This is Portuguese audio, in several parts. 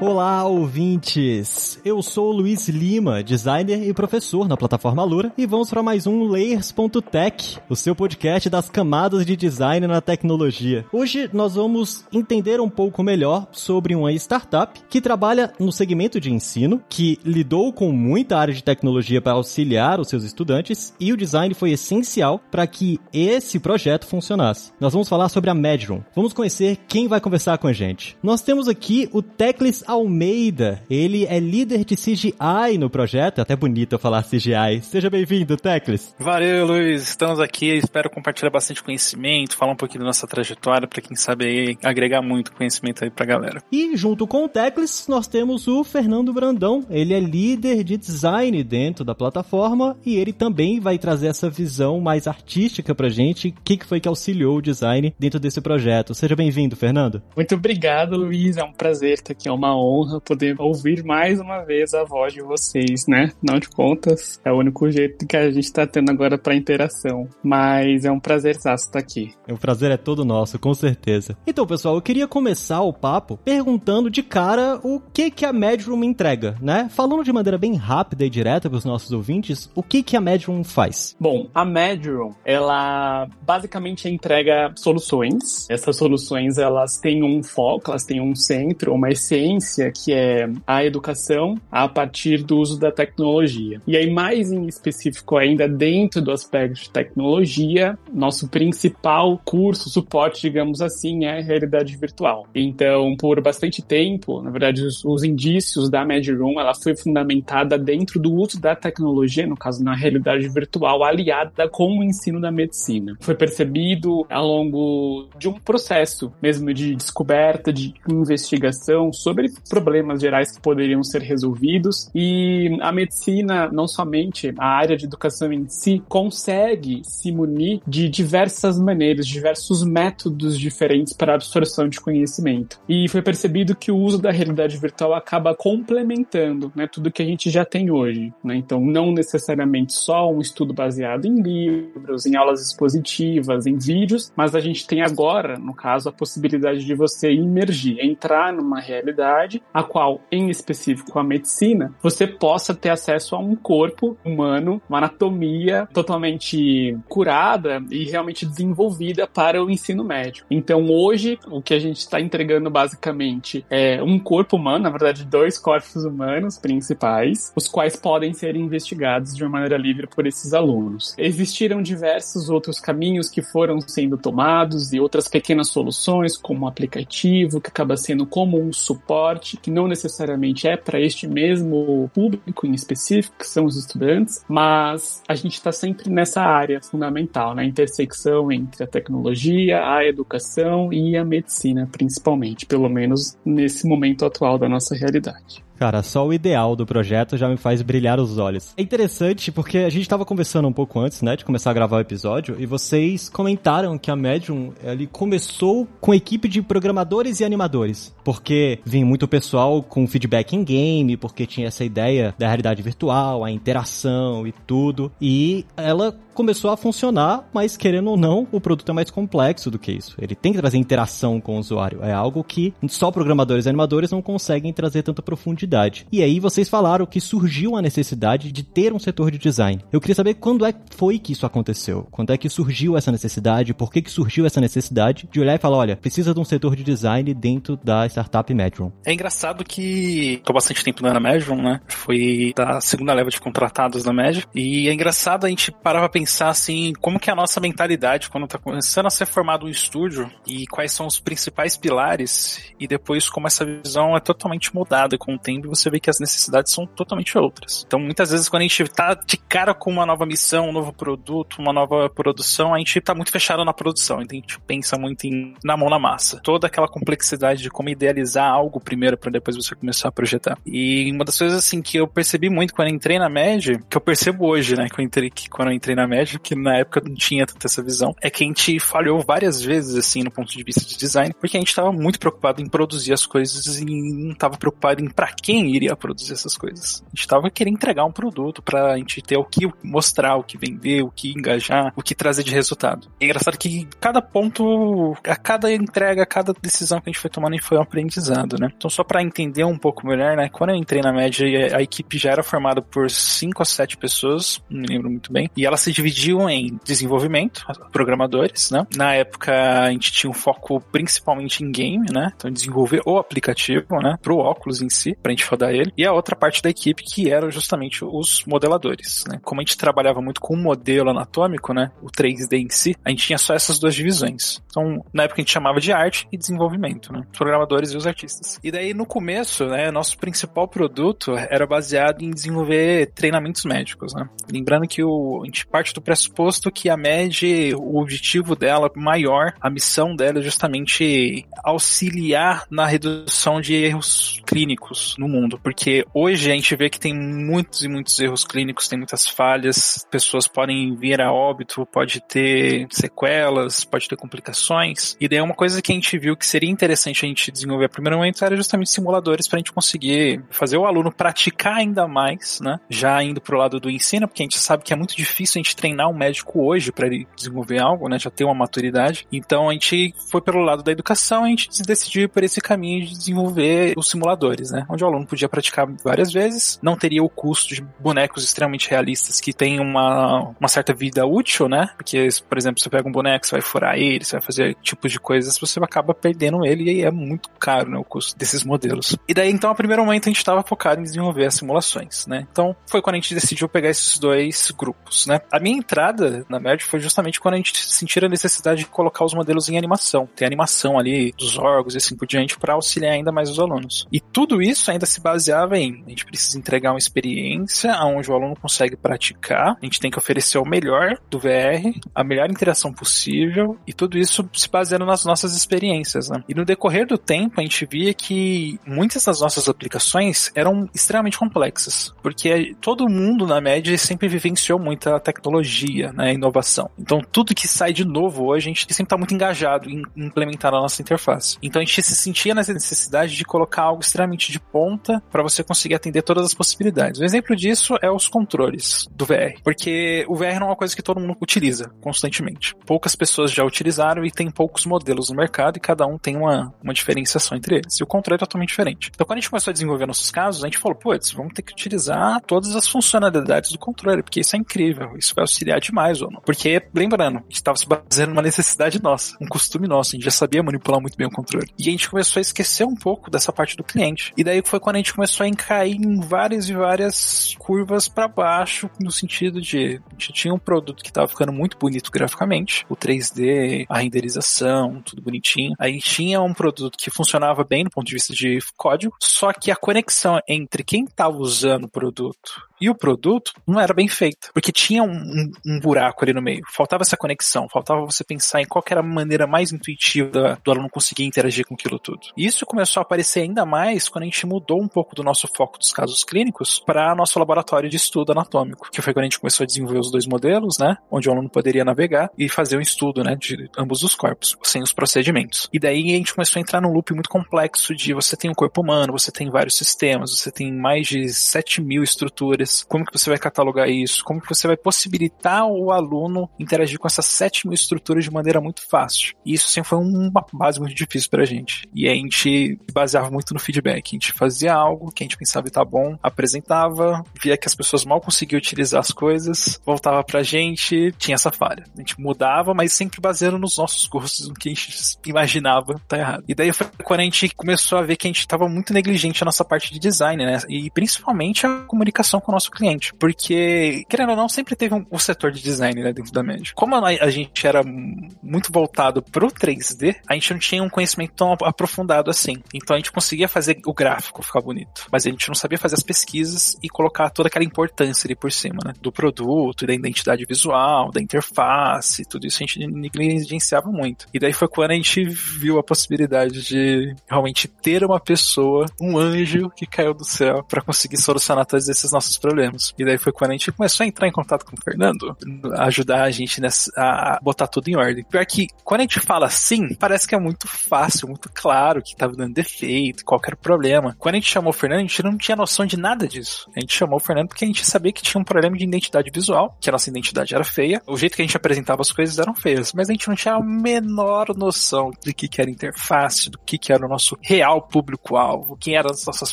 Olá, ouvintes! Eu sou Luiz Lima, designer e professor na plataforma Lura, e vamos para mais um Layers.tech, o seu podcast das camadas de design na tecnologia. Hoje nós vamos entender um pouco melhor sobre uma startup que trabalha no segmento de ensino, que lidou com muita área de tecnologia para auxiliar os seus estudantes, e o design foi essencial para que esse projeto funcionasse. Nós vamos falar sobre a Medroom. Vamos conhecer quem vai conversar com a gente. Nós temos aqui o Teclis Almeida. Ele é líder de CGI no projeto. É até bonito eu falar CGI. Seja bem-vindo, Teclis. Valeu, Luiz. Estamos aqui. Espero compartilhar bastante conhecimento, falar um pouquinho da nossa trajetória para quem sabe aí agregar muito conhecimento aí pra galera. E junto com o Teclis, nós temos o Fernando Brandão. Ele é líder de design dentro da plataforma e ele também vai trazer essa visão mais artística pra gente. O que foi que auxiliou o design dentro desse projeto? Seja bem-vindo, Fernando. Muito obrigado, Luiz. É um prazer estar aqui. É uma honra poder ouvir mais uma vez a voz de vocês, né? Não de contas, é o único jeito que a gente está tendo agora para interação. Mas é um prazer estar aqui. O prazer é todo nosso, com certeza. Então, pessoal, eu queria começar o papo perguntando de cara o que que a Medium entrega, né? Falando de maneira bem rápida e direta para os nossos ouvintes, o que que a Medium faz? Bom, a Medium, ela basicamente entrega soluções. Essas soluções, elas têm um foco, elas têm um centro, uma essência que é a educação a partir do uso da tecnologia. E aí, mais em específico ainda, dentro do aspecto de tecnologia, nosso principal curso, suporte, digamos assim, é realidade virtual. Então, por bastante tempo, na verdade, os, os indícios da MedRoom, ela foi fundamentada dentro do uso da tecnologia, no caso, na realidade virtual, aliada com o ensino da medicina. Foi percebido ao longo de um processo mesmo de descoberta, de investigação sobre problemas gerais que poderiam ser resolvidos. E a medicina, não somente a área de educação em si, consegue se munir de diversas maneiras, diversos métodos diferentes para a absorção de conhecimento. E foi percebido que o uso da realidade virtual acaba complementando né, tudo que a gente já tem hoje. Né? Então, não necessariamente só um estudo baseado em livros, em aulas expositivas, em vídeos, mas a gente tem agora, no caso, a possibilidade de você imergir, entrar numa realidade a qual, em específico a medicina, você possa ter acesso a um corpo humano, uma anatomia totalmente curada e realmente desenvolvida para o ensino médio. Então, hoje, o que a gente está entregando basicamente é um corpo humano, na verdade, dois corpos humanos principais, os quais podem ser investigados de uma maneira livre por esses alunos. Existiram diversos outros caminhos que foram sendo tomados e outras pequenas soluções, como um aplicativo, que acaba sendo como um suporte que não necessariamente é para este mesmo público em específico, que são os estudantes, mas a gente está sempre nessa área fundamental, na intersecção entre a tecnologia, a educação e a medicina, principalmente, pelo menos nesse momento atual da nossa realidade. Cara, só o ideal do projeto já me faz brilhar os olhos. É interessante porque a gente estava conversando um pouco antes, né, de começar a gravar o episódio, e vocês comentaram que a Medium, ele começou com equipe de programadores e animadores, porque vinha muito pessoal com feedback em game, porque tinha essa ideia da realidade virtual, a interação e tudo, e ela começou a funcionar, mas querendo ou não, o produto é mais complexo do que isso. Ele tem que trazer interação com o usuário. É algo que só programadores e animadores não conseguem trazer tanta profundidade. E aí vocês falaram que surgiu a necessidade de ter um setor de design. Eu queria saber quando é foi que isso aconteceu? Quando é que surgiu essa necessidade? Por que, que surgiu essa necessidade de olhar e falar, olha, precisa de um setor de design dentro da startup Medron? É engraçado que tô bastante tempo na Medron, né? Foi da segunda leva de contratados da Medron. E é engraçado a gente parar pra pensar assim, como que é a nossa mentalidade quando tá começando a ser formado um estúdio e quais são os principais pilares e depois como essa visão é totalmente mudada com o tempo evoluindo, você vê que as necessidades são totalmente outras. Então, muitas vezes, quando a gente tá de cara com uma nova missão, um novo produto, uma nova produção, a gente tá muito fechado na produção. Então, a gente pensa muito em na mão na massa. Toda aquela complexidade de como idealizar algo primeiro para depois você começar a projetar. E uma das coisas, assim, que eu percebi muito quando eu entrei na média, que eu percebo hoje, né, que eu entrei, que quando eu entrei na média, que na época não tinha tanta essa visão, é que a gente falhou várias vezes, assim, no ponto de vista de design, porque a gente tava muito preocupado em produzir as coisas e não tava preocupado em para quem iria produzir essas coisas. A gente tava querendo entregar um produto pra gente ter o que mostrar, o que vender, o que engajar, o que trazer de resultado. E é engraçado que cada ponto, a cada entrega, a cada decisão que a gente foi tomando foi um aprendizado, né? Então só para entender um pouco melhor, né? Quando eu entrei na média, a equipe já era formada por 5 a 7 pessoas, não me lembro muito bem, e elas se dividiam em desenvolvimento, programadores, né? Na época a gente tinha um foco principalmente em game, né? Então desenvolver o aplicativo, né? Pro óculos em si, pra gente rodar ele. E a outra parte da equipe que eram justamente os modeladores, né? Como a gente trabalhava muito com o modelo anatômico, né? O 3D em si, a gente tinha só essas duas divisões. Então, na época a gente chamava de arte e desenvolvimento, né? Os programadores e os artistas. E daí no começo, né? Nosso principal produto era baseado em desenvolver treinamentos médicos, né? Lembrando que o, a gente parte do pressuposto que a MED, o objetivo dela maior, a missão dela é justamente auxiliar na redução de erros clínicos no mundo, porque hoje a gente vê que tem muitos e muitos erros clínicos, tem muitas falhas, pessoas podem vir a óbito, pode ter sequelas, pode ter complicações, e daí uma coisa que a gente viu que seria interessante a gente desenvolver a primeiro momento era justamente simuladores para a gente conseguir fazer o aluno praticar ainda mais, né? Já indo pro lado do ensino, porque a gente sabe que é muito difícil a gente treinar um médico hoje para ele desenvolver algo, né? Já ter uma maturidade. Então a gente foi pelo lado da educação, a gente decidiu ir por esse caminho de desenvolver os simuladores, né? Onde o aluno podia praticar várias vezes, não teria o custo de bonecos extremamente realistas que têm uma, uma certa vida útil, né? Porque, por exemplo, você pega um boneco, você vai furar ele, você vai fazer tipos de coisas, você acaba perdendo ele e é muito caro, né? O custo desses modelos. E daí, então, a primeiro momento a gente estava focado em desenvolver as simulações, né? Então, foi quando a gente decidiu pegar esses dois grupos, né? A minha entrada na Merge foi justamente quando a gente sentiu a necessidade de colocar os modelos em animação. Tem animação ali dos órgãos e assim por diante para auxiliar ainda mais os alunos. E tudo isso ainda se baseava em a gente precisa entregar uma experiência onde o aluno consegue praticar, a gente tem que oferecer o melhor do VR, a melhor interação possível e tudo isso se baseando nas nossas experiências, né? E no decorrer do tempo a gente via que muitas das nossas aplicações eram extremamente complexas, porque todo mundo na média sempre vivenciou muita tecnologia, né, inovação. Então tudo que sai de novo hoje a gente sempre está muito engajado em implementar a nossa interface. Então a gente se sentia nessa necessidade de colocar algo extremamente de ponta para você conseguir atender todas as possibilidades. Um exemplo disso é os controles do VR, porque o VR não é uma coisa que todo mundo utiliza constantemente. Poucas pessoas já utilizaram e tem poucos modelos no mercado e cada um tem uma, uma diferenciação entre eles. E o controle totalmente diferente. Então quando a gente começou a desenvolver nossos casos, a gente falou, putz, vamos ter que utilizar todas as funcionalidades do controle, porque isso é incrível, isso vai auxiliar demais, ou não. Porque, lembrando, a gente estava se baseando numa necessidade nossa, um costume nosso, a gente já sabia manipular muito bem o controle. E a gente começou a esquecer um pouco dessa parte do cliente. E daí foi quando a gente começou a cair em várias e várias curvas para baixo, no sentido de a gente tinha um produto que estava ficando muito bonito graficamente, o 3D, a renderização, tudo bonitinho. Aí tinha um produto que funcionava bem no ponto de vista de código, só que a conexão entre quem estava usando o produto e o produto não era bem feito, porque tinha um, um, um, buraco ali no meio. Faltava essa conexão, faltava você pensar em qual era a maneira mais intuitiva do aluno conseguir interagir com aquilo tudo. E isso começou a aparecer ainda mais quando a gente mudou um pouco do nosso foco dos casos clínicos para nosso laboratório de estudo anatômico, que foi quando a gente começou a desenvolver os dois modelos, né, onde o aluno poderia navegar e fazer um estudo, né, de ambos os corpos, sem os procedimentos. E daí a gente começou a entrar num loop muito complexo de você tem um corpo humano, você tem vários sistemas, você tem mais de 7 mil estruturas como que você vai catalogar isso, como que você vai possibilitar o aluno interagir com essas 7 mil estruturas de maneira muito fácil. E isso sempre foi uma base muito difícil pra gente. E a gente baseava muito no feedback. A gente fazia algo que a gente pensava estar bom, apresentava, via que as pessoas mal conseguiam utilizar as coisas, voltava pra gente, tinha essa falha. A gente mudava, mas sempre baseando nos nossos gostos, no que a gente imaginava tá errado. E daí foi quando a gente começou a ver que a gente estava muito negligente na nossa parte de design, né? E principalmente a comunicação com o nosso cliente. Porque, querendo ou não, sempre teve um, um setor de design né, dentro da média. Como a, a gente era muito voltado pro 3D, a gente não tinha um conhecimento tão aprofundado assim. Então a gente conseguia fazer o gráfico ficar bonito, mas a gente não sabia fazer as pesquisas e colocar toda aquela importância ali por cima, né? Do produto, da identidade visual, da interface, tudo isso a gente negligenciava muito. E daí foi quando a gente viu a possibilidade de realmente ter uma pessoa, um anjo que caiu do céu para conseguir solucionar todos esses nossos problemas. E daí foi quando a gente começou a entrar em contato com o Fernando, ajudar a gente nessa, a botar tudo em ordem. Pior que quando a gente fala assim, parece que é muito fácil, muito claro que tava dando defeito, qualquer problema. Quando a gente chamou o Fernando, a gente não tinha noção de nada disso. A gente chamou o Fernando porque a gente sabia que tinha um problema de identidade visual, que a nossa identidade era feia, o jeito que a gente apresentava as coisas eram feias, mas a gente não tinha a menor noção de que, que era interface, do que, que era o nosso real público-alvo, quem eram as nossas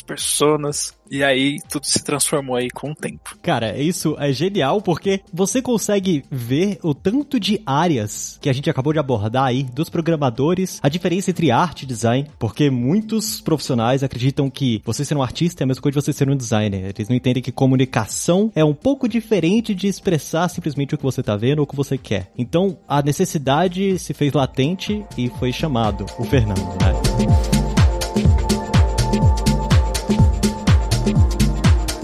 personas. E aí tudo se transformou aí com o tempo. Cara, isso é genial porque você consegue ver o tanto de áreas que a gente acabou de abordar aí dos programadores, a diferença entre arte e design, porque muitos profissionais acreditam que você ser um artista é a mesma coisa de você ser um designer. Eles não entendem que comunicação é um pouco diferente de expressar simplesmente o que você tá vendo ou o que você quer. Então, a necessidade se fez latente e foi chamado o Fernando, né?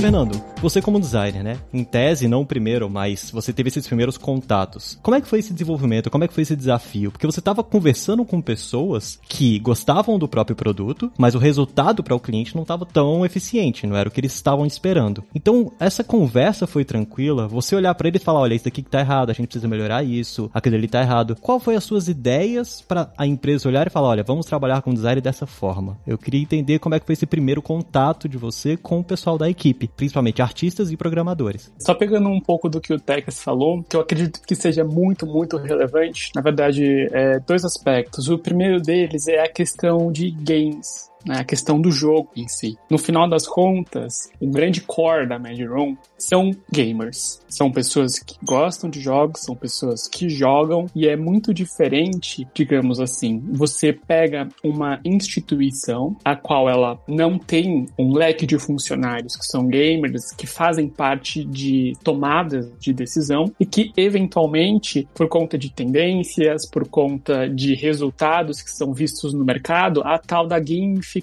Fernando, você como designer, né? Em tese, não o primeiro, mas você teve esses primeiros contatos. Como é que foi esse desenvolvimento? Como é que foi esse desafio? Porque você estava conversando com pessoas que gostavam do próprio produto, mas o resultado para o cliente não estava tão eficiente, não era o que eles estavam esperando. Então, essa conversa foi tranquila? Você olhar para ele e falar, olha, isso daqui que tá errado, a gente precisa melhorar isso, aquilo ali tá errado. Qual foi as suas ideias para a empresa olhar e falar, olha, vamos trabalhar com design dessa forma? Eu queria entender como é que foi esse primeiro contato de você com o pessoal da equipe principalmente artistas e programadores. Só pegando um pouco do que o Tex falou, que eu acredito que seja muito, muito relevante, na verdade, é, dois aspectos. O primeiro deles é a questão de games né, a questão do jogo em si. No final das contas, o grande core da Mad Room são gamers. São pessoas que gostam de jogos, são pessoas que jogam e é muito diferente, digamos assim. Você pega uma instituição a qual ela não tem um leque de funcionários que são gamers, que fazem parte de tomadas de decisão e que eventualmente, por conta de tendências, por conta de resultados que são vistos no mercado, a tal da gamificação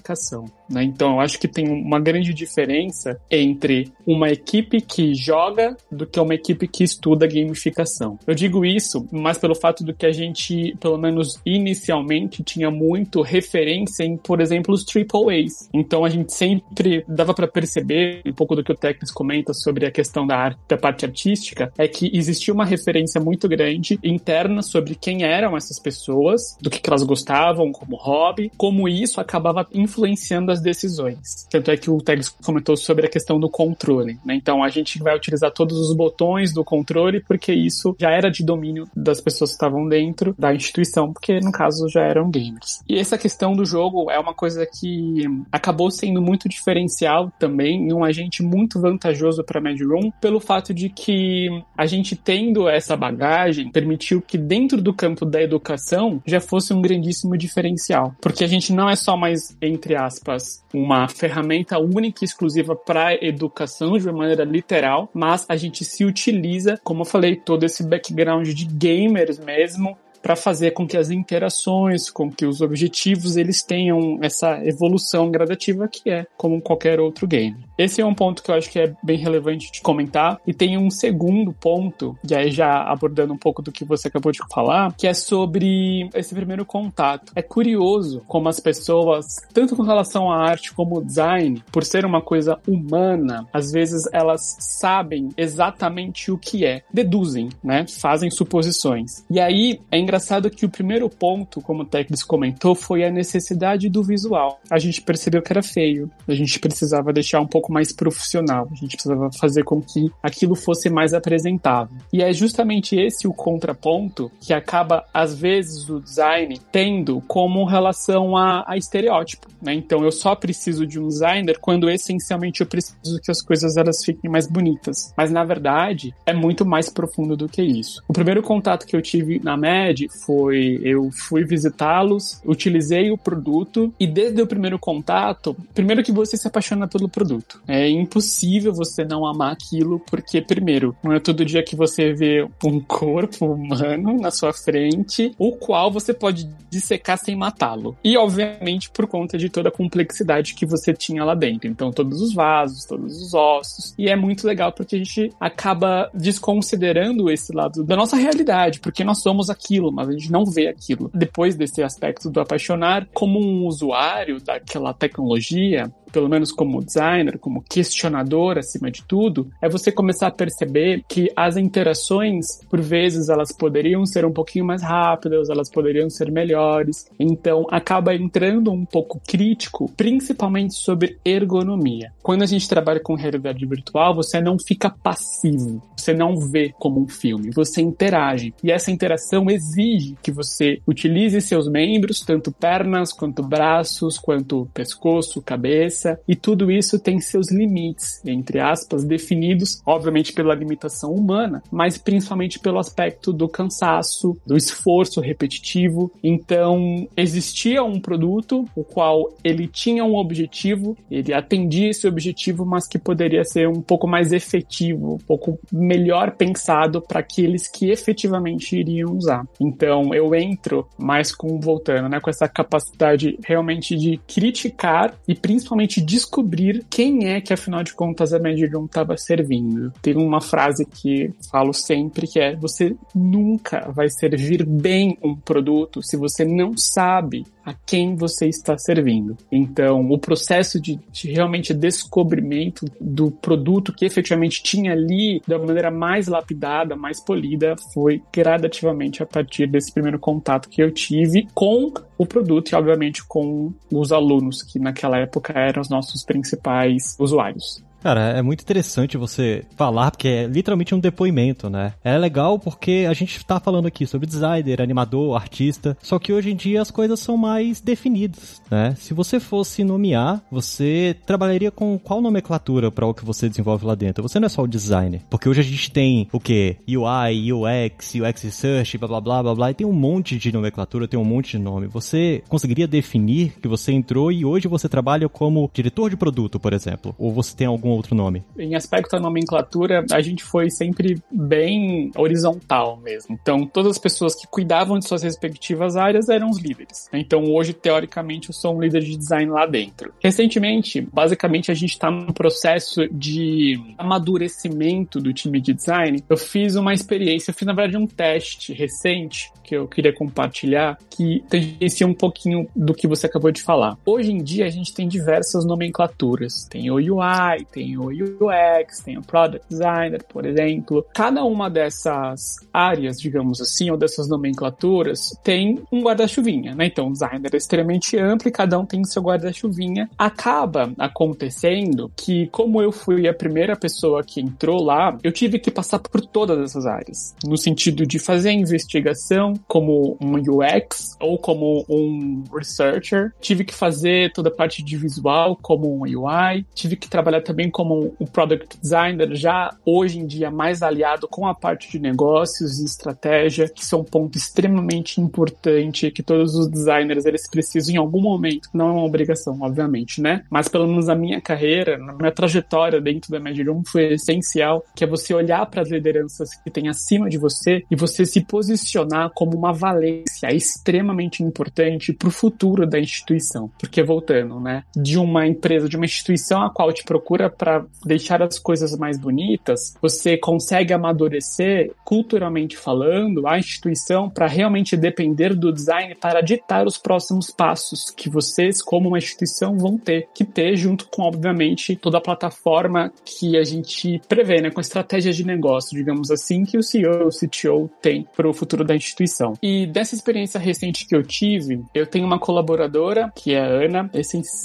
Né? Então, eu acho que tem uma grande diferença entre uma equipe que joga do que uma equipe que estuda gamificação. Eu digo isso mais pelo fato do que a gente, pelo menos inicialmente, tinha muito referência em, por exemplo, os triple A's. Então, a gente sempre dava para perceber um pouco do que o Tecnis comenta sobre a questão da, arte, da parte artística, é que existia uma referência muito grande interna sobre quem eram essas pessoas, do que, que elas gostavam como hobby, como isso acabava influenciando as decisões. Tanto é que o Tegs comentou sobre a questão do controle. Né? Então a gente vai utilizar todos os botões do controle porque isso já era de domínio das pessoas que estavam dentro da instituição, porque no caso já eram gamers. E essa questão do jogo é uma coisa que acabou sendo muito diferencial também e um agente muito vantajoso para Mad Room pelo fato de que a gente tendo essa bagagem permitiu que dentro do campo da educação já fosse um grandíssimo diferencial, porque a gente não é só mais entre aspas uma ferramenta única e exclusiva para educação de uma maneira literal, mas a gente se utiliza, como eu falei, todo esse background de gamers mesmo para fazer com que as interações, com que os objetivos eles tenham essa evolução gradativa que é como qualquer outro game. Esse é um ponto que eu acho que é bem relevante de comentar. E tem um segundo ponto, e aí já abordando um pouco do que você acabou de falar, que é sobre esse primeiro contato. É curioso como as pessoas, tanto com relação à arte como ao design, por ser uma coisa humana, às vezes elas sabem exatamente o que é, deduzem, né? Fazem suposições. E aí é engraçado que o primeiro ponto, como o Teclis comentou, foi a necessidade do visual. A gente percebeu que era feio, a gente precisava deixar um pouco mais profissional, a gente precisava fazer com que aquilo fosse mais apresentável. E é justamente esse o contraponto que acaba, às vezes, o design tendo como relação a, a estereótipo. Né? Então, eu só preciso de um designer quando essencialmente eu preciso que as coisas elas fiquem mais bonitas. Mas, na verdade, é muito mais profundo do que isso. O primeiro contato que eu tive na MED verdade, foi eu fui visitá-los, utilizei o produto e desde o primeiro contato, primeiro que você se apaixona pelo produto. É impossível você não amar aquilo, porque, primeiro, não é todo dia que você vê um corpo humano na sua frente, o qual você pode dissecar sem matá-lo. E, obviamente, por conta de toda a complexidade que você tinha lá dentro. Então, todos os vasos, todos os ossos. E é muito legal porque a gente acaba desconsiderando esse lado da nossa realidade, porque nós somos aquilo, mas a gente não vê aquilo. Depois desse aspecto do apaixonar, como um usuário daquela tecnologia, pelo menos como designer, como questionador acima de tudo, é você começar a perceber que as interações, por vezes, elas poderiam ser um pouquinho mais rápidas, elas poderiam ser melhores. Então, acaba entrando um pouco crítico, principalmente sobre ergonomia. Quando a gente trabalha com realidade virtual, você não fica passivo, você não vê como um filme, você interage. E essa interação exige que você utilize seus membros, tanto pernas, quanto braços, quanto pescoço, cabeça e tudo isso tem seus limites, entre aspas, definidos, obviamente pela limitação humana, mas principalmente pelo aspecto do cansaço, do esforço repetitivo. Então, existia um produto o qual ele tinha um objetivo, ele atendia esse objetivo, mas que poderia ser um pouco mais efetivo, um pouco melhor pensado para aqueles que efetivamente iriam usar. Então, eu entro mais com voltando, né, com essa capacidade realmente de criticar e principalmente descobrir quem é que, afinal de contas, a Medium estava servindo. Tem uma frase que falo sempre que é: você nunca vai servir bem um produto se você não sabe a quem você está servindo. Então, o processo de, de, realmente descobrimento do produto que efetivamente tinha ali, da maneira mais lapidada, mais polida, foi gradativamente a partir desse primeiro contato que eu tive com o produto e, obviamente, com os alunos, que naquela época eram os nossos principais usuários. Cara, é muito interessante você falar, porque é literalmente um depoimento, né? É legal porque a gente tá falando aqui sobre designer, animador, artista, só que hoje em dia as coisas são mais definidas, né? Se você fosse nomear, você trabalharia com qual nomenclatura para o que você desenvolve lá dentro? Você não é só o designer, porque hoje a gente tem o que? UI, UX, UX Research, blá blá blá blá blá, e tem um monte de nomenclatura, tem um monte de nome. Você conseguiria definir que você entrou e hoje você trabalha como diretor de produto, por exemplo? Ou você tem algum outro nome? Em aspecto da nomenclatura, a gente foi sempre bem horizontal mesmo. Então, todas as pessoas que cuidavam de suas respectivas áreas eram os líderes. Então, hoje, teoricamente, eu sou um líder de design lá dentro. Recentemente, basicamente, a gente está num processo de amadurecimento do time de design. Eu fiz uma experiência, eu fiz, na verdade, um teste recente que eu queria compartilhar, que tangencia um pouquinho do que você acabou de falar. Hoje em dia, a gente tem diversas nomenclaturas. Tem o UI, tem tem o UX, tem o Product Designer, por exemplo. Cada uma dessas áreas, digamos assim, ou dessas nomenclaturas, tem um guarda-chuvinha, né? Então, o designer é extremamente amplo e cada um tem seu guarda-chuvinha. Acaba acontecendo que, como eu fui a primeira pessoa que entrou lá, eu tive que passar por todas essas áreas, no sentido de fazer a investigação como um UX ou como um researcher, tive que fazer toda a parte de visual como um UI, tive que trabalhar também como um product designer já hoje em dia mais aliado com a parte de negócios e estratégia, que são um ponto extremamente importante que todos os designers eles precisam em algum momento. Não é uma obrigação, obviamente, né? Mas pelo menos na minha carreira, na minha trajetória dentro da Medium foi essencial, que é você olhar para as lideranças que tem acima de você e você se posicionar como uma valência extremamente importante para o futuro da instituição. Porque voltando, né, de uma empresa, de uma instituição a qual te procura para deixar as coisas mais bonitas, você consegue amadurecer, culturalmente falando, a instituição para realmente depender do design para ditar os próximos passos que vocês, como uma instituição, vão ter que ter, junto com, obviamente, toda a plataforma que a gente prevê, né, com a estratégia de negócio, digamos assim, que o CEO, o CTO tem para o futuro da instituição. E dessa experiência recente que eu tive, eu tenho uma colaboradora, que é a Ana,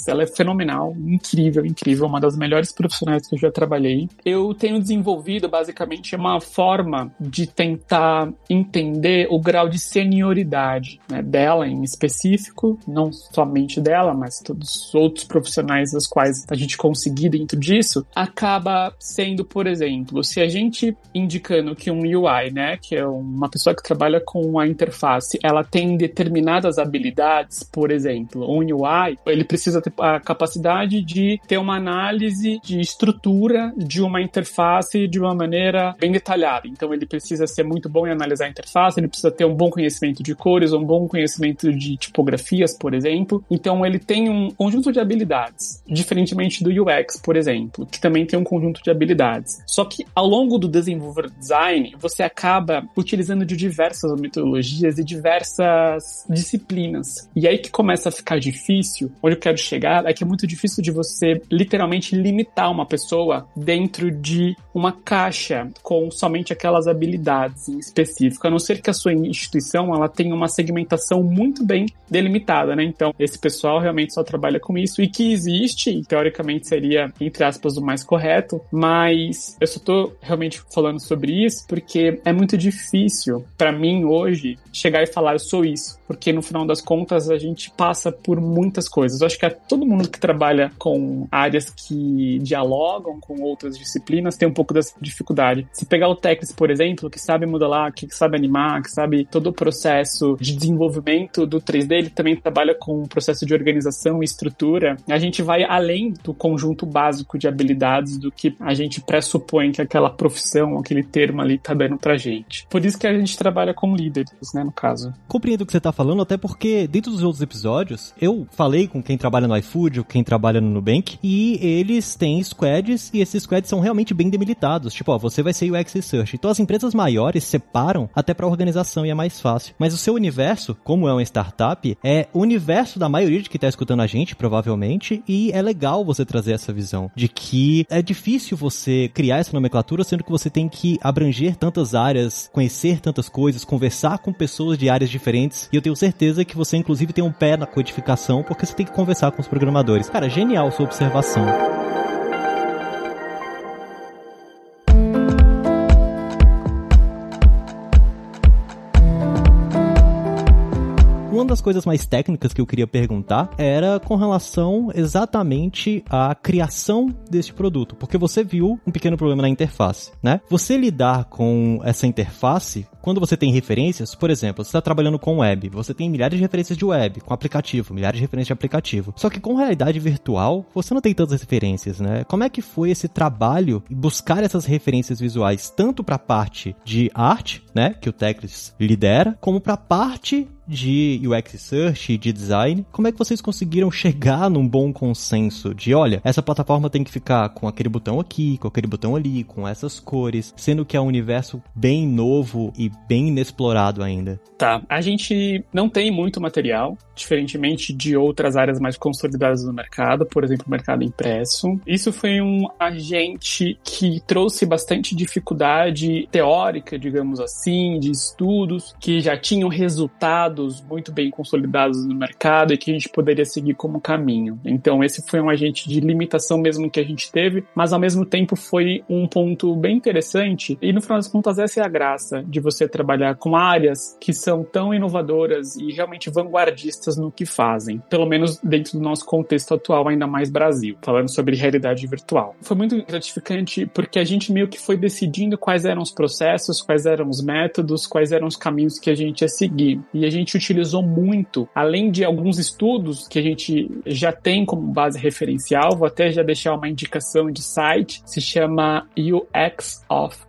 ela é fenomenal, incrível, incrível, uma das melhores profissionais que eu já trabalhei, eu tenho desenvolvido basicamente uma forma de tentar entender o grau de senioridade né, dela em específico, não somente dela, mas todos os outros profissionais das quais a gente conseguir dentro disso, acaba sendo, por exemplo, se a gente indicando que um UI, né, que é uma pessoa que trabalha com a interface, ela tem determinadas habilidades, por exemplo, um UI, ele precisa ter a capacidade de ter uma análise de estrutura de uma interface de uma maneira bem detalhada. Então ele precisa ser muito bom em analisar a interface, ele precisa ter um bom conhecimento de cores, um bom conhecimento de tipografias, por exemplo. Então ele tem um conjunto de habilidades, diferentemente do UX, por exemplo, que também tem um conjunto de habilidades. Só que ao longo do desenvolver design, você acaba utilizando de diversas metodologias e diversas disciplinas. E aí que começa a ficar difícil, onde eu quero chegar é que é muito difícil de você literalmente limitar uma pessoa dentro de uma caixa com somente aquelas habilidades em específico, a não ser que a sua instituição ela tenha uma segmentação muito bem delimitada, né? Então, esse pessoal realmente só trabalha com isso e que existe, teoricamente seria, entre aspas, o mais correto, mas eu só tô realmente falando sobre isso porque é muito difícil para mim hoje chegar e falar eu sou isso, porque no final das contas a gente passa por muitas coisas. Eu acho que é todo mundo que trabalha com áreas que dialogam com outras disciplinas tem um pouco dessa dificuldade. Se pegar o Technis, por exemplo, que sabe modelar, que sabe animar, que sabe todo o processo de desenvolvimento do 3D, ele também trabalha com o processo de organização e estrutura. A gente vai além do conjunto básico de habilidades do que a gente pressupõe que aquela profissão, aquele termo ali tá dando pra gente. Por isso que a gente trabalha com líderes, né, no caso. Compreendo o que você tá falando, até porque dentro dos outros episódios, eu falei com quem trabalha no iFood ou quem trabalha no Nubank, e eles têm squads, e esses squads são realmente bem delimitados. Tipo, ó, você vai ser UX Research. Então as empresas maiores separam até pra organização e é mais fácil. Mas o seu universo, como é uma startup, é o universo da maioria de que tá escutando a gente, provavelmente, e é legal você trazer essa visão de que é difícil você criar essa nomenclatura, sendo que você tem que abranger tantas áreas, conhecer tantas coisas, conversar com pessoas de áreas diferentes, e eu tenho certeza que você, inclusive, tem um pé na codificação, porque você tem que conversar com os programadores. Cara, genial sua observação. Das coisas mais técnicas que eu queria perguntar era com relação exatamente à criação deste produto, porque você viu um pequeno problema na interface, né? Você lidar com essa interface, quando você tem referências, por exemplo, você está trabalhando com web, você tem milhares de referências de web, com aplicativo, milhares de referências de aplicativo. Só que com realidade virtual, você não tem tantas referências, né? Como é que foi esse trabalho e buscar essas referências visuais tanto para a parte de arte, né, que o Teclis lidera, como para a parte de UX Research, de design, como é que vocês conseguiram chegar num bom consenso de, olha, essa plataforma tem que ficar com aquele botão aqui, com aquele botão ali, com essas cores, sendo que é um universo bem novo e bem inexplorado ainda? Tá, a gente não tem muito material, diferentemente de outras áreas mais consolidadas no mercado, por exemplo, o mercado impresso. Isso foi um agente que trouxe bastante dificuldade teórica, digamos assim, de estudos que já tinham resultado dados muito bem consolidados no mercado e que a gente poderia seguir como caminho. Então, esse foi um agente de limitação mesmo que a gente teve, mas ao mesmo tempo foi um ponto bem interessante. E no final das contas, essa é a graça de você trabalhar com áreas que são tão inovadoras e realmente vanguardistas no que fazem, pelo menos dentro do nosso contexto atual, ainda mais Brasil, falando sobre realidade virtual. Foi muito gratificante porque a gente meio que foi decidindo quais eram os processos, quais eram os métodos, quais eram os caminhos que a gente ia seguir. E a gente gente utilizou muito, além de alguns estudos que a gente já tem como base referencial, vou até já deixar uma indicação de site, se chama uxofvr.com.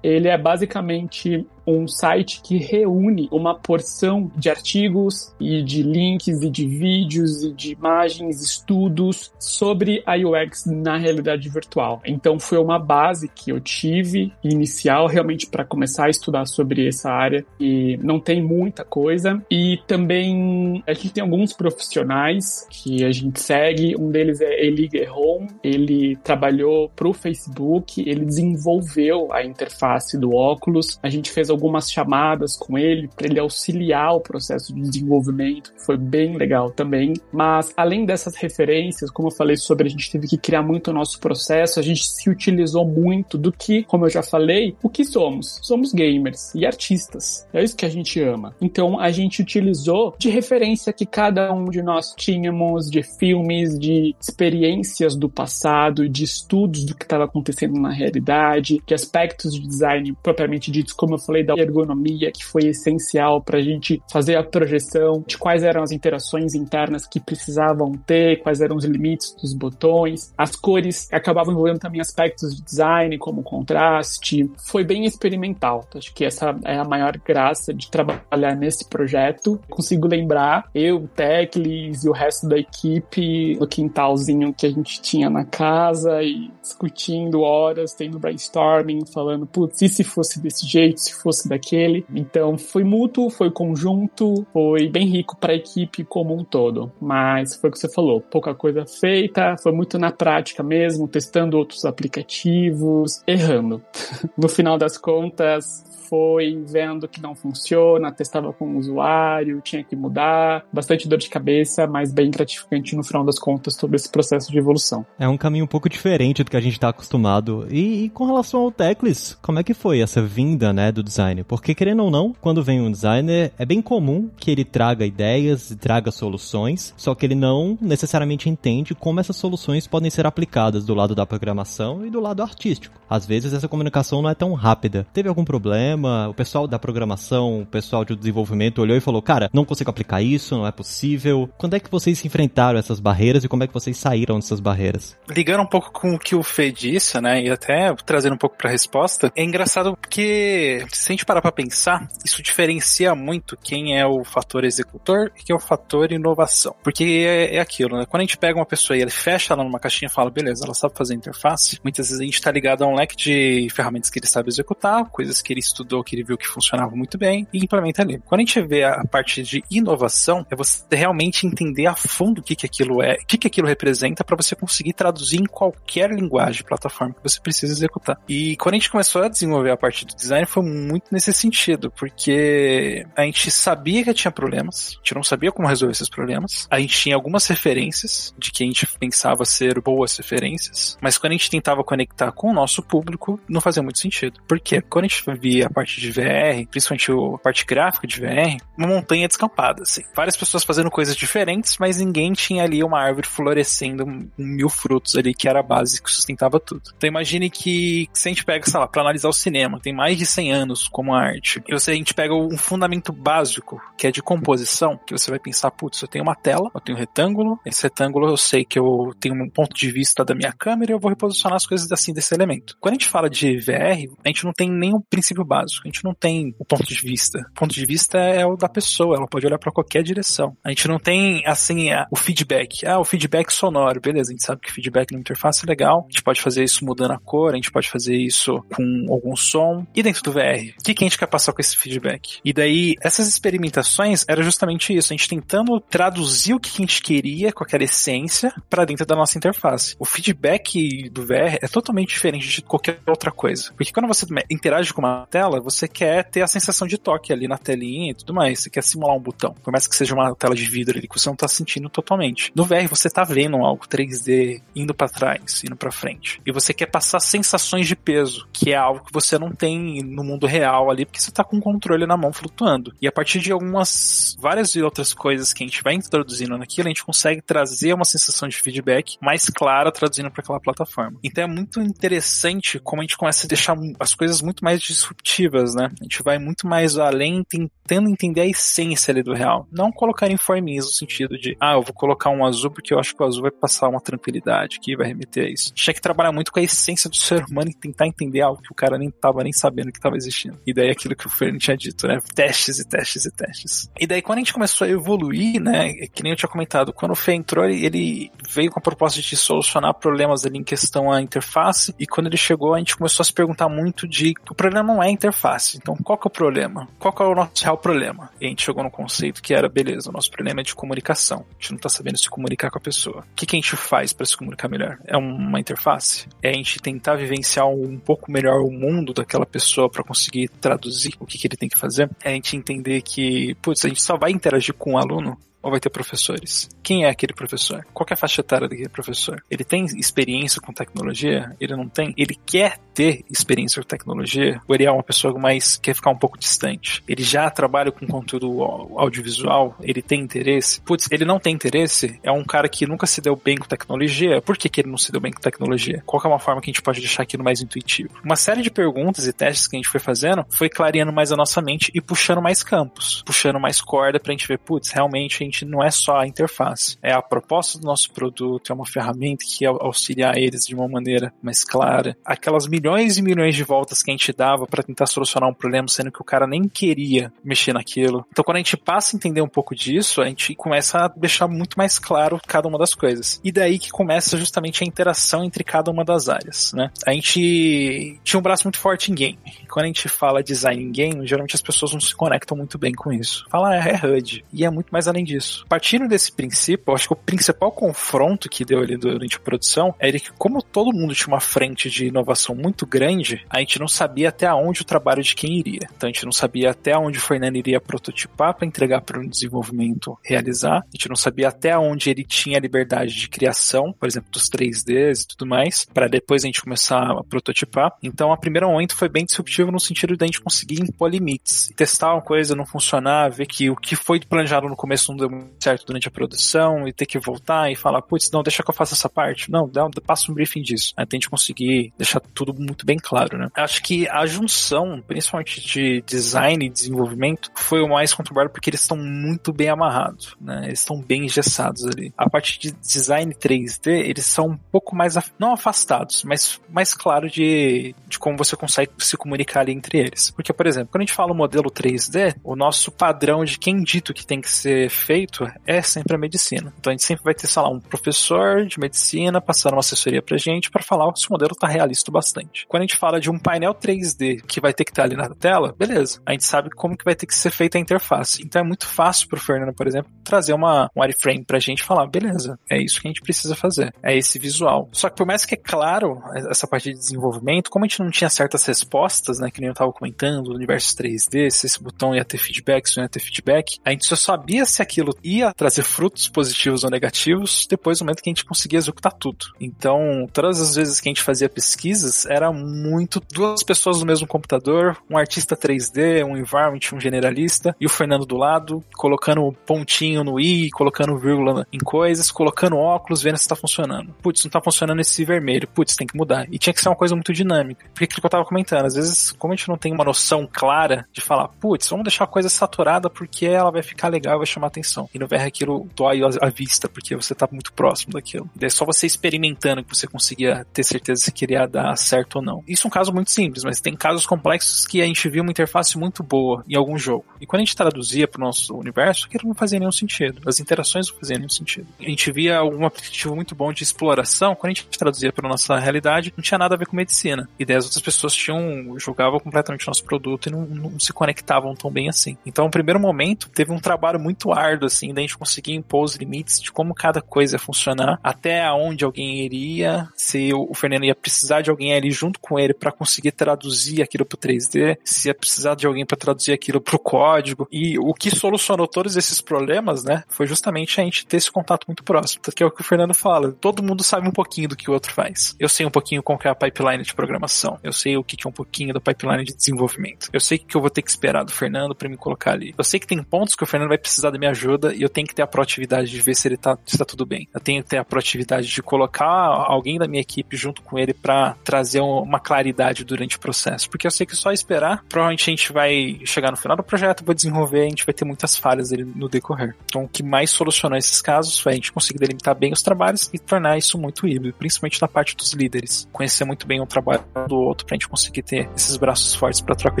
Ele é basicamente um site que reúne uma porção de artigos e de links e de vídeos e de imagens, estudos sobre a UX na realidade virtual. Então foi uma base que eu tive inicial realmente para começar a estudar sobre essa área e não tem muita coisa. E também a gente tem alguns profissionais que a gente segue, um deles é Eli Guerron, ele trabalhou para o Facebook, ele desenvolveu a interface do óculos, a gente fez algumas chamadas com ele para ele auxiliar o processo de desenvolvimento, foi bem legal também. Mas além dessas referências, como eu falei sobre a gente teve que criar muito o nosso processo, a gente se utilizou muito do que, como eu já falei, o que somos? Somos gamers e artistas. É isso que a gente ama. Então a gente utilizou de referência que cada um de nós tínhamos de filmes, de experiências do passado, de estudos do que estava acontecendo na realidade, de aspectos de design propriamente ditos, como eu falei da ergonomia, que foi essencial para a gente fazer a projeção de quais eram as interações internas que precisavam ter, quais eram os limites dos botões. As cores acabavam envolvendo também aspectos de design, como contraste. Foi bem experimental. Acho que essa é a maior graça de trabalhar nesse projeto. Consigo lembrar, eu, o Teclis e o resto da equipe no quintalzinho que a gente tinha na casa e discutindo horas, tendo brainstorming, falando, putz, e se fosse desse jeito, se fosse daquele? Então foi mútuo, foi conjunto, foi bem rico para a equipe como um todo. Mas foi o que você falou, pouca coisa feita, foi muito na prática mesmo, testando outros aplicativos, errando. no final das contas, foi vendo que não funciona, testava com o usuário, tinha que mudar, bastante dor de cabeça, mas bem gratificante no final das contas todo esse processo de evolução. É um caminho um pouco diferente do que a gente está acostumado. E, e, com relação ao Teclis, como é que foi essa vinda, né, do design? Porque querendo ou não, quando vem um designer, é bem comum que ele traga ideias e traga soluções, só que ele não necessariamente entende como essas soluções podem ser aplicadas do lado da programação e do lado artístico. Às vezes essa comunicação não é tão rápida. Teve algum problema? o pessoal da programação, o pessoal de desenvolvimento olhou e falou: Cara, não consigo aplicar isso, não é possível. Quando é que vocês enfrentaram essas barreiras e como é que vocês saíram dessas barreiras? Ligando um pouco com o que o Fê disse, né, e até trazendo um pouco pra resposta, é engraçado porque a gente parar pra pensar, isso diferencia muito quem é o fator executor e quem é o fator inovação. Porque é, é aquilo, né? Quando a gente pega uma pessoa e ele fecha ela numa caixinha e fala, beleza, ela sabe fazer interface, muitas vezes a gente tá ligado a um leque de ferramentas que ele sabe executar, coisas que ele estudou estudou, que ele viu que funcionava muito bem e implementa ali. Quando a gente vê a parte de inovação, é você realmente entender a fundo o que, que aquilo é, o que, que aquilo representa para você conseguir traduzir em qualquer linguagem, plataforma que você precisa executar. E quando a gente começou a desenvolver a parte do design, foi muito nesse sentido, porque a gente sabia que tinha problemas, a gente não sabia como resolver esses problemas, a gente tinha algumas referências de que a gente pensava ser boas referências, mas quando a gente tentava conectar com o nosso público, não fazia muito sentido. Por quê? Quando a gente via a parte de VR, principalmente a parte gráfica de VR, uma montanha descampada, assim. Várias pessoas fazendo coisas diferentes, mas ninguém tinha ali uma árvore florescendo um, mil frutos ali, que era a base que sustentava tudo. Então imagine que se a gente pega, sei lá, pra analisar o cinema, tem mais de 100 anos como arte, e você, a gente pega um fundamento básico, que é de composição, que você vai pensar, putz, eu tenho uma tela, eu tenho um retângulo, esse retângulo eu sei que eu tenho um ponto de vista da minha câmera e eu vou reposicionar as coisas assim desse elemento. Quando a gente fala de VR, a gente não tem nenhum princípio básico. A gente não tem o ponto de vista. O ponto de vista é o da pessoa, ela pode olhar para qualquer direção. A gente não tem, assim, o feedback. Ah, o feedback sonoro, beleza, a gente sabe que feedback na interface é legal. A gente pode fazer isso mudando a cor, a gente pode fazer isso com algum som. E dentro do VR, o que, que a gente quer passar com esse feedback? E daí, essas experimentações era justamente isso, a gente tentando traduzir o que a gente queria com aquela essência para dentro da nossa interface. O feedback do VR é totalmente diferente de qualquer outra coisa. Porque quando você interage com uma tela, você quer ter a sensação de toque ali na telinha e tudo mais. Você quer simular um botão. Por mais que seja uma tela de vidro ali que você não tá sentindo totalmente. No VR você tá vendo algo 3D indo para trás, indo para frente. E você quer passar sensações de peso, que é algo que você não tem no mundo real ali, porque você tá com o controle na mão flutuando. E a partir de algumas, várias e outras coisas que a gente vai introduzindo naquilo, a gente consegue trazer uma sensação de feedback mais clara traduzindo para aquela plataforma. Então é muito interessante como a gente começa a deixar as coisas muito mais disruptivas né? A gente vai muito mais além, tentando entender a essência ali do real. Não colocar informes no sentido de, ah, eu vou colocar um azul porque eu acho que o azul vai passar uma tranquilidade que vai remeter a isso. A que trabalhar muito com a essência do ser humano e tentar entender algo que o cara nem tava nem sabendo que estava existindo. E daí aquilo que o Fernando tinha dito, né? Testes e testes e testes. E daí quando a gente começou a evoluir, né? Que nem eu tinha comentado, quando o Fê entrou, ele veio com a proposta de solucionar problemas ali em questão à interface. E quando ele chegou, a gente começou a se perguntar muito de o problema não é a interface. Então, qual que é o problema? Qual que é o nosso real problema? E a gente chegou no conceito que era, beleza, o nosso problema é de comunicação. A gente não tá sabendo se comunicar com a pessoa. O que, que a gente faz para se comunicar melhor? É uma interface? É a gente tentar vivenciar um pouco melhor o mundo daquela pessoa para conseguir traduzir o que, que ele tem que fazer, é a gente entender que, putz, a gente só vai interagir com o aluno ou vai ter professores? Quem é aquele professor? Qual é a faixa etária daquele professor? Ele tem experiência com tecnologia? Ele não tem? Ele quer ter experiência com tecnologia? Ou ele é uma pessoa mais quer ficar um pouco distante? Ele já trabalha com conteúdo audiovisual? Ele tem interesse? Putz, ele não tem interesse? É um cara que nunca se deu bem com tecnologia? Por que, que ele não se deu bem com tecnologia? Qual é uma forma que a gente pode deixar aquilo mais intuitivo? Uma série de perguntas e testes que a gente foi fazendo foi clareando mais a nossa mente e puxando mais campos, puxando mais corda pra gente ver, putz, realmente a gente não é só a interface, é a proposta do nosso produto, é uma ferramenta que auxiliar eles de uma maneira mais clara. Aquelas milhões e milhões de voltas que a gente dava para tentar solucionar um problema, sendo que o cara nem queria mexer naquilo. Então, quando a gente passa a entender um pouco disso, a gente começa a deixar muito mais claro cada uma das coisas. E daí que começa justamente a interação entre cada uma das áreas, né? A gente tinha um braço muito forte em game. Quando a gente fala design em game, geralmente as pessoas não se conectam muito bem com isso. Fala, ah, é HUD. E é muito mais além disso isso. Partindo desse princípio, acho que o principal confronto que deu ali durante a produção era que, como todo mundo tinha uma frente de inovação muito grande, a gente não sabia até onde o trabalho de quem iria. Então a gente não sabia até onde o Fernando iria prototipar para entregar para o desenvolvimento realizar. A gente não sabia até onde ele tinha liberdade de criação, por exemplo, dos 3Ds e tudo mais, para depois a gente começar a prototipar. Então, a primeira momento foi bem disruptivo no sentido de a gente conseguir impor limites, testar uma coisa, não funcionar, ver que o que foi planejado no começo não deu certo durante a produção e ter que voltar e falar, putz, não, deixa que eu faça essa parte. Não, dá, passa um briefing disso. Até a gente conseguir deixar tudo muito bem claro, né? Acho que a junção, principalmente de design e desenvolvimento, foi o mais conturbado porque eles estão muito bem amarrados, né? Eles estão bem engessados ali. A parte de design 3D, eles são um pouco mais, não afastados, mas mais claro de, de como você consegue se comunicar ali entre eles. Porque, por exemplo, quando a gente fala modelo 3D, o nosso padrão de quem dito que tem que ser feito é sempre a medicina. Então a gente sempre vai ter, sei lá, um professor de medicina passando uma assessoria pra gente para falar se o modelo tá realista bastante. Quando a gente fala de um painel 3D que vai ter que estar tá ali na tela, beleza. A gente sabe como que vai ter que ser feita a interface. Então é muito fácil pro Fernando, por exemplo, trazer uma, um wireframe pra gente e falar, beleza, é isso que a gente precisa fazer. É esse visual. Só que por mais que é claro essa parte de desenvolvimento, como a gente não tinha certas respostas, né, que nem eu tava comentando, do universo 3D, se esse botão ia ter feedback, se não ia ter feedback, a gente só sabia se aquilo ia trazer frutos positivos ou negativos depois do momento que a gente conseguia executar tudo. Então, todas as vezes que a gente fazia pesquisas, era muito duas pessoas no mesmo computador, um artista 3D, um environment, um generalista, e o Fernando do lado, colocando pontinho no i, colocando vírgula em coisas, colocando óculos, vendo se está funcionando. Putz, não está funcionando esse vermelho. Putz, tem que mudar. E tinha que ser uma coisa muito dinâmica. Porque aquilo que eu tava comentando, às vezes, como a gente não tem uma noção clara de falar, putz, vamos deixar a coisa saturada porque ela vai ficar legal vai chamar atenção e no VR aquilo dói a vista, porque você tá muito próximo daquilo. E é só você experimentando que você conseguia ter certeza se queria dar certo ou não. Isso é um caso muito simples, mas tem casos complexos que a gente viu uma interface muito boa em algum jogo. E quando a gente traduzia para o nosso universo, aquilo não fazia nenhum sentido. As interações não faziam nenhum sentido. A gente via algum aplicativo muito bom de exploração, quando a gente traduzia para nossa realidade, não tinha nada a ver com medicina. E daí as outras pessoas tinham, jogavam completamente nosso produto e não, não se conectavam tão bem assim. Então, no primeiro momento, teve um trabalho muito árduo, assim, da gente conseguir impor os limites de como cada coisa ia funcionar, até aonde alguém iria, se o Fernando ia precisar de alguém ali junto com ele para conseguir traduzir aquilo pro 3D, se ia precisar de alguém para traduzir aquilo pro código. E o que solucionou todos esses problemas, né, foi justamente a gente ter esse contato muito próximo. Que é o que o Fernando fala. Todo mundo sabe um pouquinho do que o outro faz. Eu sei um pouquinho como é a pipeline de programação. Eu sei o que é um pouquinho da pipeline de desenvolvimento. Eu sei o que eu vou ter que esperar do Fernando para me colocar ali. Eu sei que tem pontos que o Fernando vai precisar da minha ajuda e eu tenho que ter a proatividade de ver se ele tá, se tá tudo bem. Eu tenho que ter a proatividade de colocar alguém da minha equipe junto com ele para trazer uma claridade durante o processo. Porque eu sei que só esperar, provavelmente a gente vai chegar no final do projeto, vou desenvolver, a gente vai ter muitas falhas ali no decorrer. Então, o que mais solucionou esses casos foi a gente conseguir delimitar bem os trabalhos e tornar isso muito híbrido, principalmente na parte dos líderes. Conhecer muito bem o trabalho do outro pra gente conseguir ter esses braços fortes para troca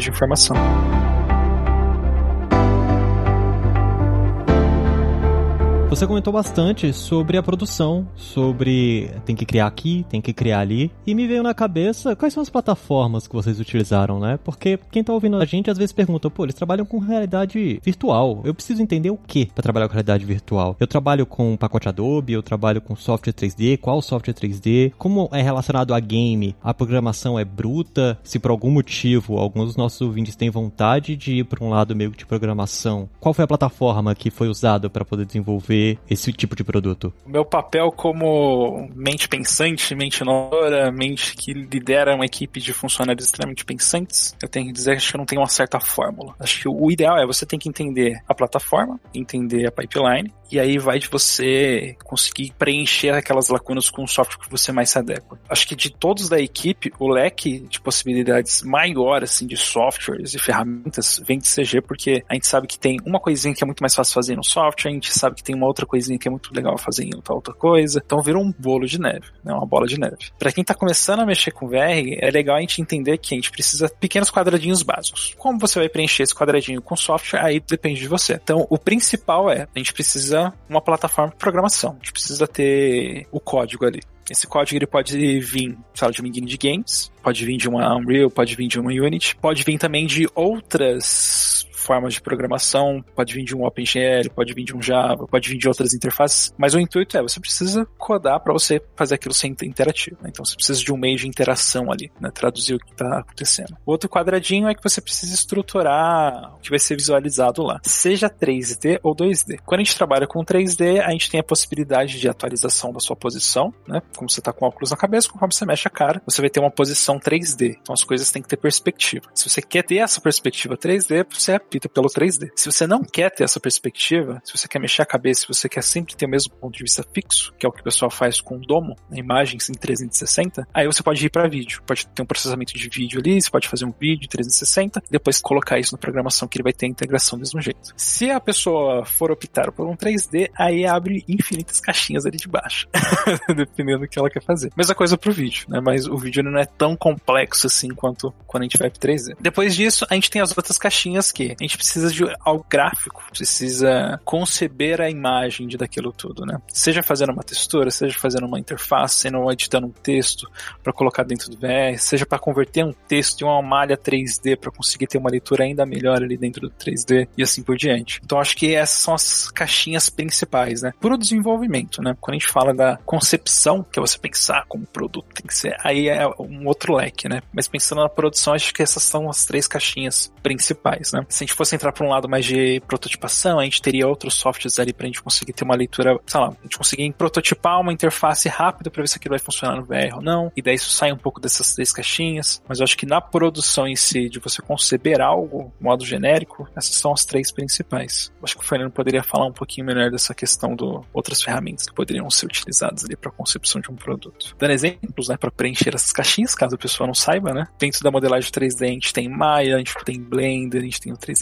de informação. Você comentou bastante sobre a produção, sobre tem que criar aqui, tem que criar ali, e me veio na cabeça quais são as plataformas que vocês utilizaram, né? Porque quem tá ouvindo a gente às vezes pergunta, pô, eles trabalham com realidade virtual. Eu preciso entender o que para trabalhar com realidade virtual. Eu trabalho com pacote Adobe, eu trabalho com software 3D, qual software 3D, como é relacionado a game, a programação é bruta, se por algum motivo alguns dos nossos ouvintes têm vontade de ir para um lado meio de programação, qual foi a plataforma que foi usada para poder desenvolver esse tipo de produto? O meu papel como mente pensante, mente inovadora, mente que lidera uma equipe de funcionários extremamente pensantes, eu tenho que dizer que eu não tenho uma certa fórmula. Acho que o ideal é você tem que entender a plataforma, entender a pipeline, e aí vai de você conseguir preencher aquelas lacunas com o software que você mais se adequa. Acho que de todos da equipe, o leque de possibilidades maior assim de softwares e ferramentas vem de CG, porque a gente sabe que tem uma coisinha que é muito mais fácil fazer no software, a gente sabe que tem uma outra coisinha que é muito legal fazer em outra, outra coisa. Então virou um bolo de neve, né? Uma bola de neve. Para quem tá começando a mexer com VR, é legal a gente entender que a gente precisa de pequenos quadradinhos básicos. Como você vai preencher esse quadradinho com software, aí depende de você. Então, o principal é, a gente precisa uma plataforma de programação. A gente precisa ter o código ali. Esse código ele pode vir, sei de uma engine de games, pode vir de uma Unreal, pode vir de uma Unity, pode vir também de outras formas de programação, pode vir de um OpenGL, pode vir de um Java, pode vir de outras interfaces, mas o intuito é você precisa codar para você fazer aquilo ser interativo. Né? Então você precisa de um meio de interação ali, né? traduzir o que está acontecendo. O outro quadradinho é que você precisa estruturar o que vai ser visualizado lá, seja 3D ou 2D. Quando a gente trabalha com 3D, a gente tem a possibilidade de atualização da sua posição, né? Como você está com óculos na cabeça, conforme você mexe a cara, você vai ter uma posição 3D. Então as coisas têm que ter perspectiva. Se você quer ter essa perspectiva 3D, você feita pelo 3D. Se você não quer ter essa perspectiva, se você quer mexer a cabeça, se você quer sempre ter o mesmo ponto de vista fixo, que é o que o pessoal faz com o domo, imagens em 360, aí você pode ir para vídeo. Pode ter um processamento de vídeo ali, você pode fazer um vídeo em 360, depois colocar isso na programação que ele vai ter a integração do mesmo jeito. Se a pessoa for optar por um 3D, aí abre infinitas caixinhas ali de baixo, dependendo do que ela quer fazer. Mesma coisa pro vídeo, né? Mas o vídeo não é tão complexo assim quanto quando a gente vai pro 3D. Depois disso, a gente tem as outras caixinhas que a gente precisa de algo gráfico, precisa conceber a imagem de daquilo tudo, né? Seja fazendo uma textura, seja fazendo uma interface, seja editando um texto para colocar dentro do VR, seja para converter um texto em uma malha 3D para conseguir ter uma leitura ainda melhor ali dentro do 3D e assim por diante. Então acho que essas são as caixinhas principais, né? Por o desenvolvimento, né? Quando a gente fala da concepção, que é você pensar como produto tem que ser, aí é um outro leque, né? Mas pensando na produção, acho que essas são as três caixinhas principais, né? Se a gente fosse entrar para um lado mais de prototipação, a gente teria outros softwares ali para a gente conseguir ter uma leitura, sei lá, a gente conseguir prototipar uma interface rápida para ver se aquilo vai funcionar no VR ou não, e daí isso sai um pouco dessas três caixinhas, mas eu acho que na produção em si, de você conceber algo, modo genérico, essas são as três principais. Eu acho que o Fernando poderia falar um pouquinho melhor dessa questão de outras ferramentas que poderiam ser utilizadas ali para concepção de um produto. Dando exemplos, né, para preencher essas caixinhas, caso a pessoa não saiba, né, dentro da modelagem 3D a gente tem Maya, a gente tem Blender, a gente tem o 3D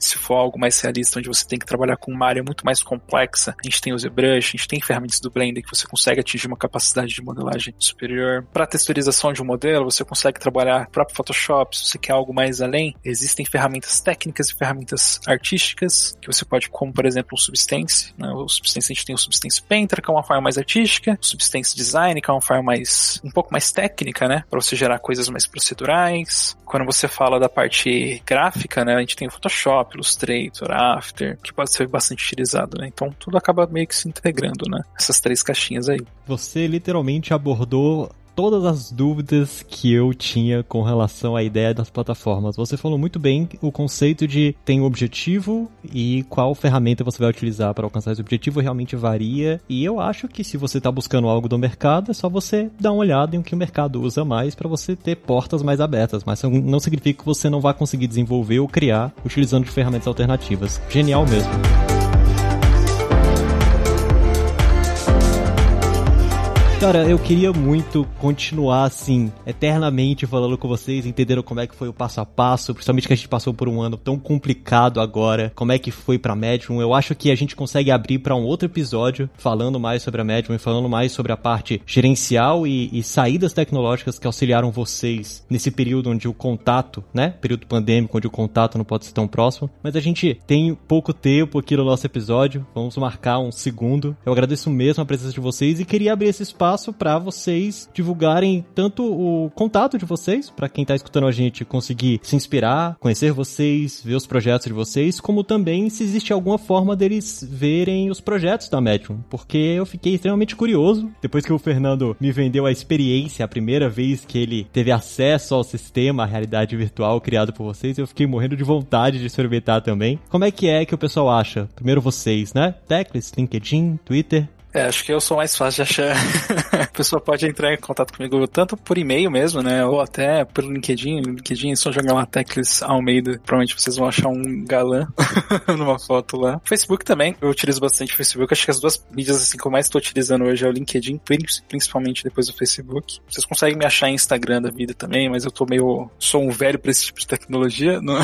Se for algo mais realista, onde você tem que trabalhar com uma área muito mais complexa, a gente tem o ZBrush, a gente tem ferramentas do Blender que você consegue atingir uma capacidade de modelagem superior. Para texturização de um modelo, você consegue trabalhar próprio Photoshop, se você quer algo mais além, existem ferramentas técnicas e ferramentas artísticas que você pode, como por exemplo o Substance, né? o Substance a gente tem o Substance Painter, que é uma forma mais artística, o Substance Design, que é uma forma mais um pouco mais técnica, né, para você gerar coisas mais procedurais. Quando você fala da parte gráfica, né, a gente tem o Photoshop, Illustrator, After, que pode ser bastante utilizado, né? Então tudo acaba meio que se integrando, né? Essas três caixinhas aí. Você literalmente abordou todas as dúvidas que eu tinha com relação à ideia das plataformas. Você falou muito bem o conceito de tem um objetivo e qual ferramenta você vai utilizar para alcançar esse objetivo realmente varia. E eu acho que se você está buscando algo do mercado, é só você dar uma olhada em o que o mercado usa mais para você ter portas mais abertas. Mas não significa que você não vai conseguir desenvolver ou criar utilizando ferramentas alternativas. Genial mesmo. Cara, eu queria muito continuar assim, eternamente falando com vocês, entendendo como é que foi o passo a passo, principalmente que a gente passou por um ano tão complicado agora, como é que foi pra Medium. Eu acho que a gente consegue abrir para um outro episódio falando mais sobre a Medium e falando mais sobre a parte gerencial e, e saídas tecnológicas que auxiliaram vocês nesse período onde o contato, né? Período pandêmico, onde o contato não pode ser tão próximo. Mas a gente tem pouco tempo aqui no nosso episódio, vamos marcar um segundo. Eu agradeço mesmo a presença de vocês e queria abrir esse espaço espaço para vocês divulgarem tanto o contato de vocês, para quem tá escutando a gente conseguir se inspirar, conhecer vocês, ver os projetos de vocês, como também se existe alguma forma deles verem os projetos da Medium, porque eu fiquei extremamente curioso depois que o Fernando me vendeu a experiência, a primeira vez que ele teve acesso ao sistema, a realidade virtual criado por vocês, eu fiquei morrendo de vontade de experimentar também. Como é que é que o pessoal acha? Primeiro vocês, né? Teclas, LinkedIn, Twitter, é, acho que eu sou mais fácil de achar. a pessoa pode entrar em contato comigo tanto por e-mail mesmo, né? Ou até pelo LinkedIn. LinkedIn é só jogar lá Teclis Almeida. Provavelmente vocês vão achar um galã numa foto lá. Facebook também. Eu utilizo bastante o Facebook. Acho que as duas mídias assim que eu mais estou utilizando hoje é o LinkedIn, principalmente depois do Facebook. Vocês conseguem me achar em Instagram da vida também, mas eu tô meio. sou um velho pra esse tipo de tecnologia. Não,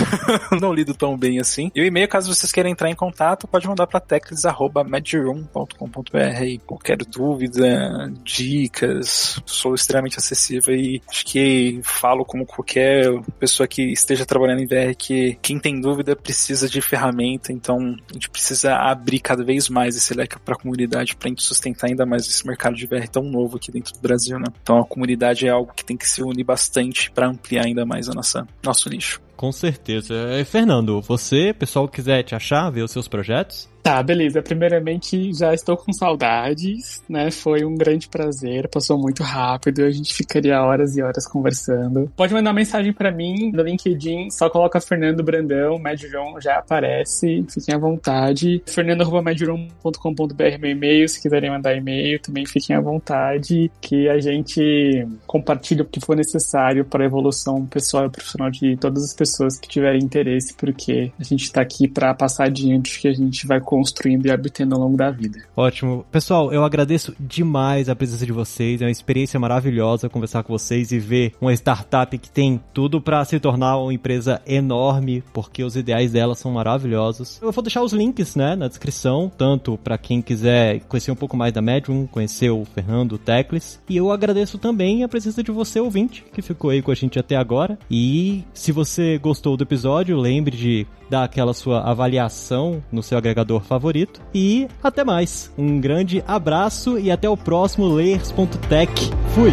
não lido tão bem assim. E o e-mail, caso vocês queiram entrar em contato, pode mandar pra teclis.mediroom.com.br aí qualquer dúvida, dicas, sou extremamente acessível e acho que falo como qualquer pessoa que esteja trabalhando em VR que quem tem dúvida precisa de ferramenta, então a gente precisa abrir cada vez mais esse leque para a comunidade para a gente sustentar ainda mais esse mercado de VR tão novo aqui dentro do Brasil, né? Então a comunidade é algo que tem que se unir bastante para ampliar ainda mais a nossa nosso nicho. Com certeza. E, Fernando, você, pessoal quiser te achar, ver os seus projetos, Tá, beleza. Primeiramente, já estou com saudades, né? Foi um grande prazer, passou muito rápido, a gente ficaria horas e horas conversando. Pode mandar mensagem para mim no LinkedIn, só coloca Fernando Brandão, Medron já aparece, fiquem à vontade. fernando.medron.com.br meu e-mail, se quiserem mandar e-mail, também fiquem à vontade, que a gente compartilha o que for necessário para a evolução pessoal e profissional de todas as pessoas que tiverem interesse, porque a gente está aqui para passar adiante que a gente vai construindo e obtendo ao longo da vida. Ótimo. Pessoal, eu agradeço demais a presença de vocês. É uma experiência maravilhosa conversar com vocês e ver uma startup que tem tudo para se tornar uma empresa enorme, porque os ideais dela são maravilhosos. Eu vou deixar os links, né, na descrição, tanto para quem quiser conhecer um pouco mais da Medium, conhecer o Fernando Teclis. E eu agradeço também a presença de você, ouvinte, que ficou aí com a gente até agora. E se você gostou do episódio, lembre de dar aquela sua avaliação no seu agregador favorito. E até mais. Um grande abraço e até o próximo Layers.tech. Fui!